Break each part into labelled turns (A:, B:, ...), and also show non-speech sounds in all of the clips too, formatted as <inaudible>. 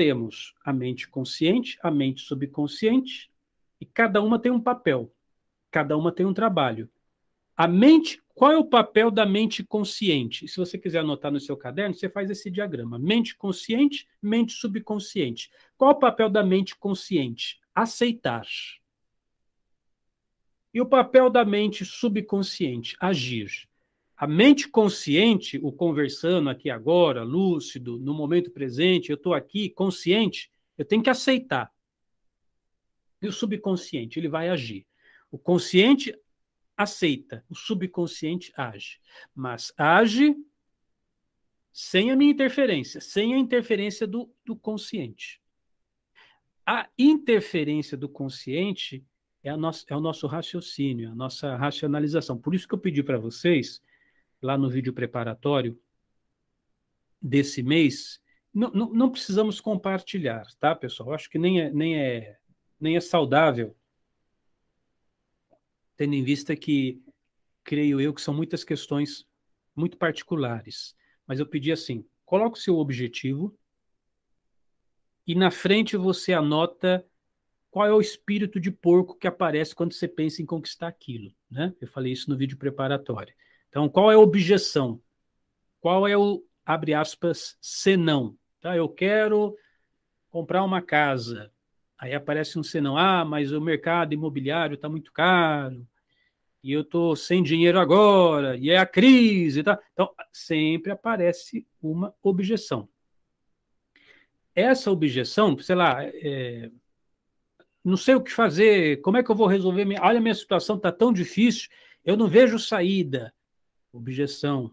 A: temos a mente consciente, a mente subconsciente, e cada uma tem um papel, cada uma tem um trabalho. A mente, qual é o papel da mente consciente? Se você quiser anotar no seu caderno, você faz esse diagrama: mente consciente, mente subconsciente. Qual é o papel da mente consciente? Aceitar. E o papel da mente subconsciente? Agir. A mente consciente, o conversando aqui agora, lúcido, no momento presente, eu estou aqui consciente, eu tenho que aceitar. E o subconsciente, ele vai agir. O consciente aceita, o subconsciente age. Mas age sem a minha interferência, sem a interferência do, do consciente. A interferência do consciente é, nosso, é o nosso raciocínio, a nossa racionalização. Por isso que eu pedi para vocês, lá no vídeo preparatório desse mês, não, não, não precisamos compartilhar, tá, pessoal? Acho que nem é, nem é nem é saudável, tendo em vista que, creio eu, que são muitas questões muito particulares. Mas eu pedi assim: coloque o seu objetivo e na frente você anota qual é o espírito de porco que aparece quando você pensa em conquistar aquilo. Né? Eu falei isso no vídeo preparatório. Então, qual é a objeção? Qual é o, abre aspas, senão? Tá? Eu quero comprar uma casa. Aí aparece um senão. Ah, mas o mercado imobiliário está muito caro. E eu estou sem dinheiro agora. E é a crise. Tá? Então, sempre aparece uma objeção. Essa objeção, sei lá, é, não sei o que fazer, como é que eu vou resolver? Minha, olha, minha situação está tão difícil, eu não vejo saída. Objeção.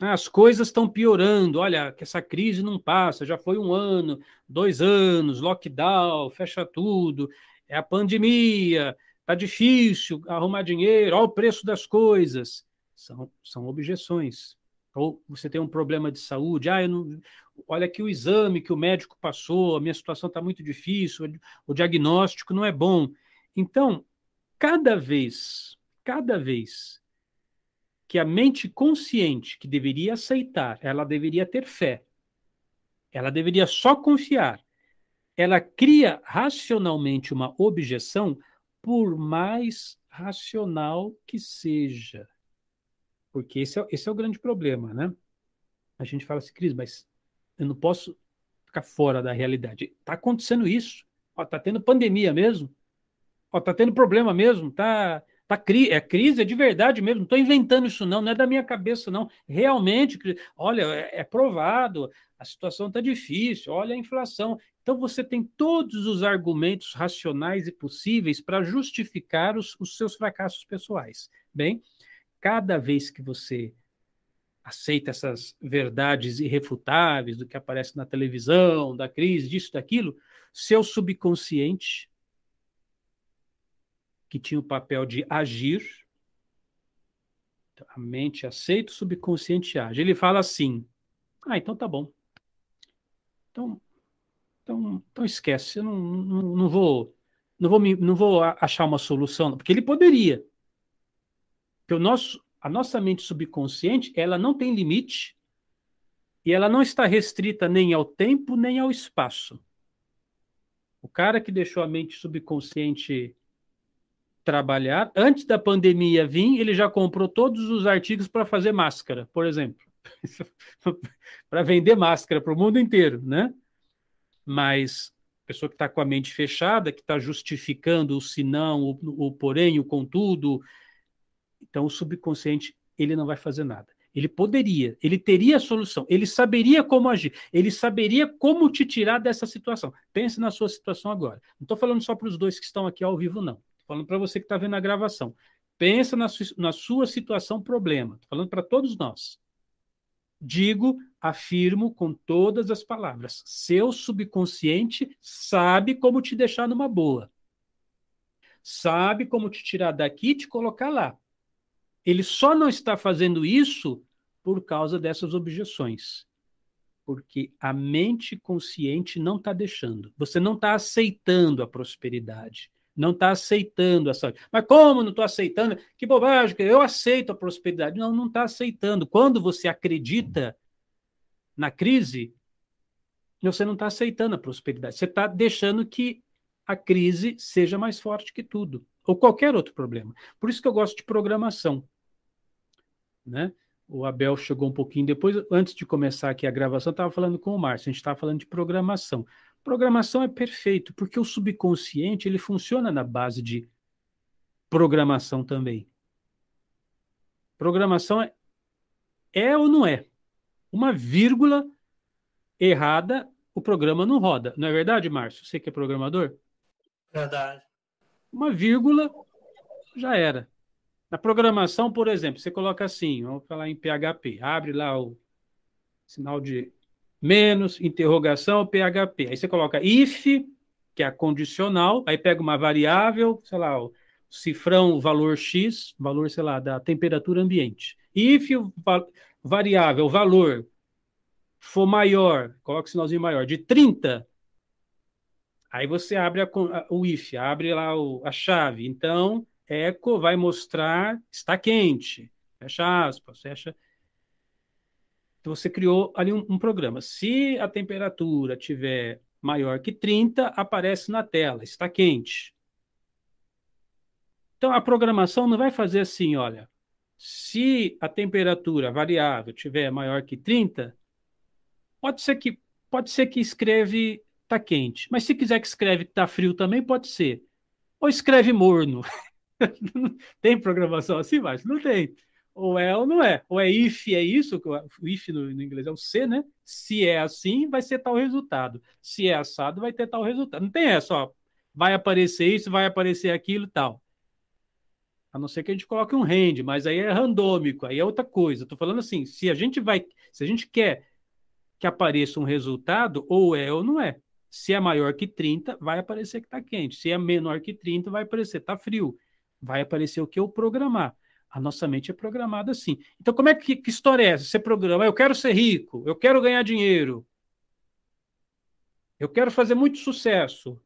A: As coisas estão piorando. Olha, que essa crise não passa. Já foi um ano, dois anos, lockdown, fecha tudo. É a pandemia. Está difícil arrumar dinheiro. Olha o preço das coisas. São, são objeções. Ou você tem um problema de saúde. Ah, eu não, olha aqui o exame que o médico passou. A minha situação está muito difícil. O diagnóstico não é bom. Então, cada vez, cada vez que a mente consciente, que deveria aceitar, ela deveria ter fé, ela deveria só confiar, ela cria racionalmente uma objeção, por mais racional que seja. Porque esse é, esse é o grande problema, né? A gente fala assim, Cris, mas eu não posso ficar fora da realidade. Está acontecendo isso. Está tendo pandemia mesmo. Está tendo problema mesmo. Está Tá cri é crise, é de verdade mesmo. Não estou inventando isso, não, não é da minha cabeça, não. Realmente, olha, é, é provado, a situação está difícil, olha a inflação. Então você tem todos os argumentos racionais e possíveis para justificar os, os seus fracassos pessoais. Bem, cada vez que você aceita essas verdades irrefutáveis do que aparece na televisão, da crise, disso, daquilo, seu subconsciente que tinha o papel de agir. A mente aceita, o subconsciente age. Ele fala assim: ah, então tá bom. Então, então, então esquece, eu não, não, não vou não vou, me, não vou achar uma solução, porque ele poderia. Porque o nosso, a nossa mente subconsciente, ela não tem limite e ela não está restrita nem ao tempo nem ao espaço. O cara que deixou a mente subconsciente trabalhar. Antes da pandemia vir, ele já comprou todos os artigos para fazer máscara, por exemplo. <laughs> para vender máscara para o mundo inteiro, né? Mas pessoa que está com a mente fechada, que está justificando o senão, o, o porém, o contudo, então o subconsciente ele não vai fazer nada. Ele poderia, ele teria a solução, ele saberia como agir, ele saberia como te tirar dessa situação. Pense na sua situação agora. Não estou falando só para os dois que estão aqui ao vivo, não falando para você que está vendo a gravação. Pensa na, su na sua situação problema. Estou falando para todos nós. Digo, afirmo com todas as palavras. Seu subconsciente sabe como te deixar numa boa. Sabe como te tirar daqui e te colocar lá. Ele só não está fazendo isso por causa dessas objeções. Porque a mente consciente não está deixando. Você não está aceitando a prosperidade não está aceitando essa. Mas como não estou aceitando? Que bobagem, eu aceito a prosperidade. Não, não está aceitando. Quando você acredita na crise, você não está aceitando a prosperidade. Você está deixando que a crise seja mais forte que tudo, ou qualquer outro problema. Por isso que eu gosto de programação. Né? O Abel chegou um pouquinho depois, antes de começar aqui a gravação, estava falando com o Márcio, a gente estava falando de programação. Programação é perfeito, porque o subconsciente ele funciona na base de programação também. Programação é, é ou não é? Uma vírgula errada, o programa não roda. Não é verdade, Márcio? Você que é programador?
B: Verdade.
A: Uma vírgula já era. Na programação, por exemplo, você coloca assim, vamos falar em PHP, abre lá o sinal de menos, interrogação, PHP. Aí você coloca if, que é a condicional, aí pega uma variável, sei lá, o cifrão valor x, valor, sei lá, da temperatura ambiente. If variável, valor, for maior, coloca o sinalzinho maior, de 30, aí você abre a, o if, abre lá o, a chave. Então, eco vai mostrar está quente. Fecha aspas, fecha. Então você criou ali um, um, programa. Se a temperatura tiver maior que 30, aparece na tela, está quente. Então a programação não vai fazer assim, olha, se a temperatura variável tiver maior que 30, pode ser que pode ser que escreve está quente, mas se quiser que escreve está frio também pode ser. Ou escreve morno. <laughs> tem programação assim, mas não tem. Ou é ou não é. Ou é if, é isso, o if no, no, inglês é o se, né? Se é assim, vai ser tal resultado. Se é assado, vai ter tal resultado. Não tem essa, ó. Vai aparecer isso, vai aparecer aquilo tal. A não ser que a gente coloque um rende, mas aí é randômico, aí é outra coisa. Estou falando assim, se a gente vai, se a gente quer que apareça um resultado, ou é ou não é. Se é maior que 30, vai aparecer que está quente. Se é menor que 30, vai aparecer que está frio vai aparecer o que eu programar. A nossa mente é programada assim. Então, como é que, que história é essa? Você programa, eu quero ser rico, eu quero ganhar dinheiro, eu quero fazer muito sucesso.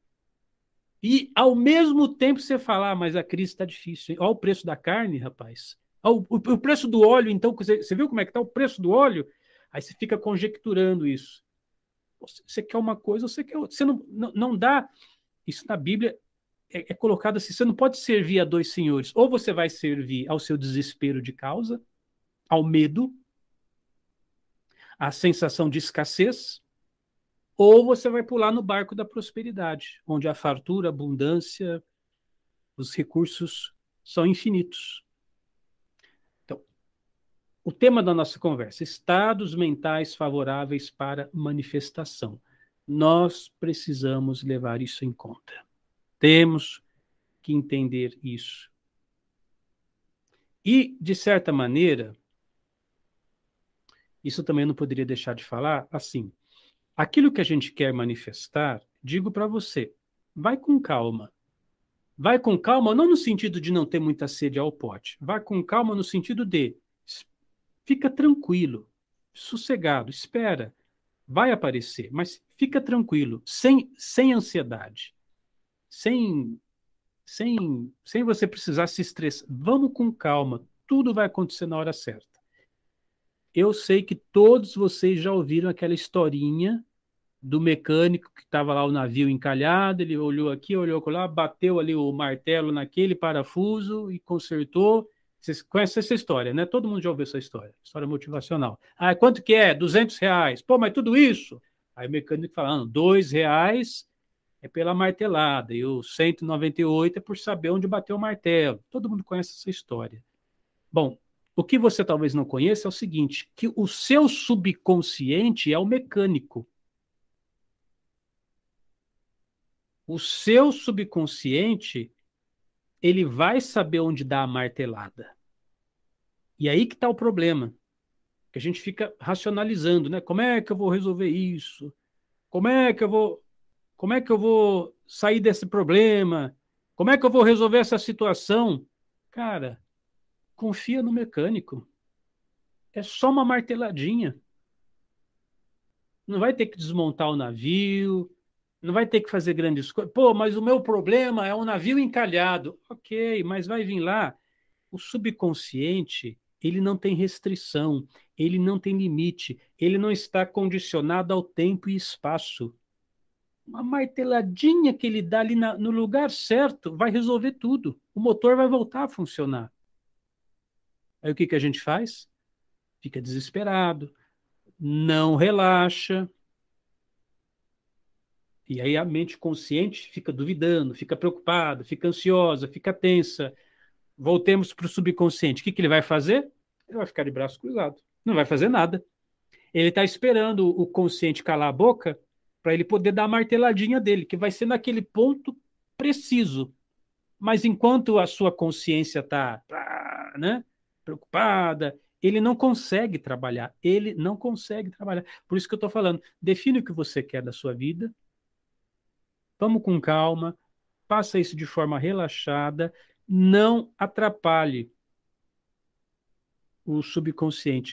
A: E, ao mesmo tempo, você fala, ah, mas a crise está difícil. Olha o preço da carne, rapaz. o, o, o, preço do óleo, então, você, você viu como é que está o preço do óleo? Aí você fica conjecturando isso. Você quer uma coisa, você quer outra. Você não, não, não dá. Isso na Bíblia é, é colocado assim: você não pode servir a dois senhores. Ou você vai servir ao seu desespero de causa, ao medo, à sensação de escassez, ou você vai pular no barco da prosperidade, onde a fartura, a abundância, os recursos são infinitos. Então, o tema da nossa conversa: estados mentais favoráveis para manifestação. Nós precisamos levar isso em conta. Temos que entender isso. E, de certa maneira, isso também não poderia deixar de falar assim. Aquilo que a gente quer manifestar, digo para você, vai com calma. Vai com calma, não no sentido de não ter muita sede ao pote. Vai com calma no sentido de fica tranquilo, sossegado, espera. Vai aparecer, mas fica tranquilo, sem, sem ansiedade sem, sem, sem você precisar se estressar. Vamos com calma, tudo vai acontecer na hora certa. Eu sei que todos vocês já ouviram aquela historinha do mecânico que estava lá o navio encalhado, ele olhou aqui, olhou lá, bateu ali o martelo naquele parafuso e consertou. Vocês conhecem essa história, né? Todo mundo já ouviu essa história, história motivacional. Ah, quanto que é? 200 reais. Pô, mas tudo isso? Aí o mecânico falando, dois reais é pela martelada, e o 198 é por saber onde bateu o martelo. Todo mundo conhece essa história. Bom, o que você talvez não conheça é o seguinte: que o seu subconsciente é o mecânico. O seu subconsciente ele vai saber onde dá a martelada. E aí que está o problema. Que a gente fica racionalizando, né? Como é que eu vou resolver isso? Como é que eu vou como é que eu vou sair desse problema? Como é que eu vou resolver essa situação? Cara, confia no mecânico. É só uma marteladinha. Não vai ter que desmontar o navio, não vai ter que fazer grandes coisas. Pô, mas o meu problema é um navio encalhado. Ok, mas vai vir lá. O subconsciente, ele não tem restrição, ele não tem limite, ele não está condicionado ao tempo e espaço. Uma marteladinha que ele dá ali na, no lugar certo vai resolver tudo. O motor vai voltar a funcionar. Aí o que, que a gente faz? Fica desesperado, não relaxa. E aí a mente consciente fica duvidando, fica preocupada, fica ansiosa, fica tensa. Voltemos para o subconsciente. O que, que ele vai fazer? Ele vai ficar de braço cruzado. Não vai fazer nada. Ele está esperando o consciente calar a boca para ele poder dar a marteladinha dele, que vai ser naquele ponto preciso. Mas enquanto a sua consciência está né, preocupada, ele não consegue trabalhar. Ele não consegue trabalhar. Por isso que eu estou falando. Define o que você quer da sua vida. Vamos com calma. Faça isso de forma relaxada. Não atrapalhe o subconsciente.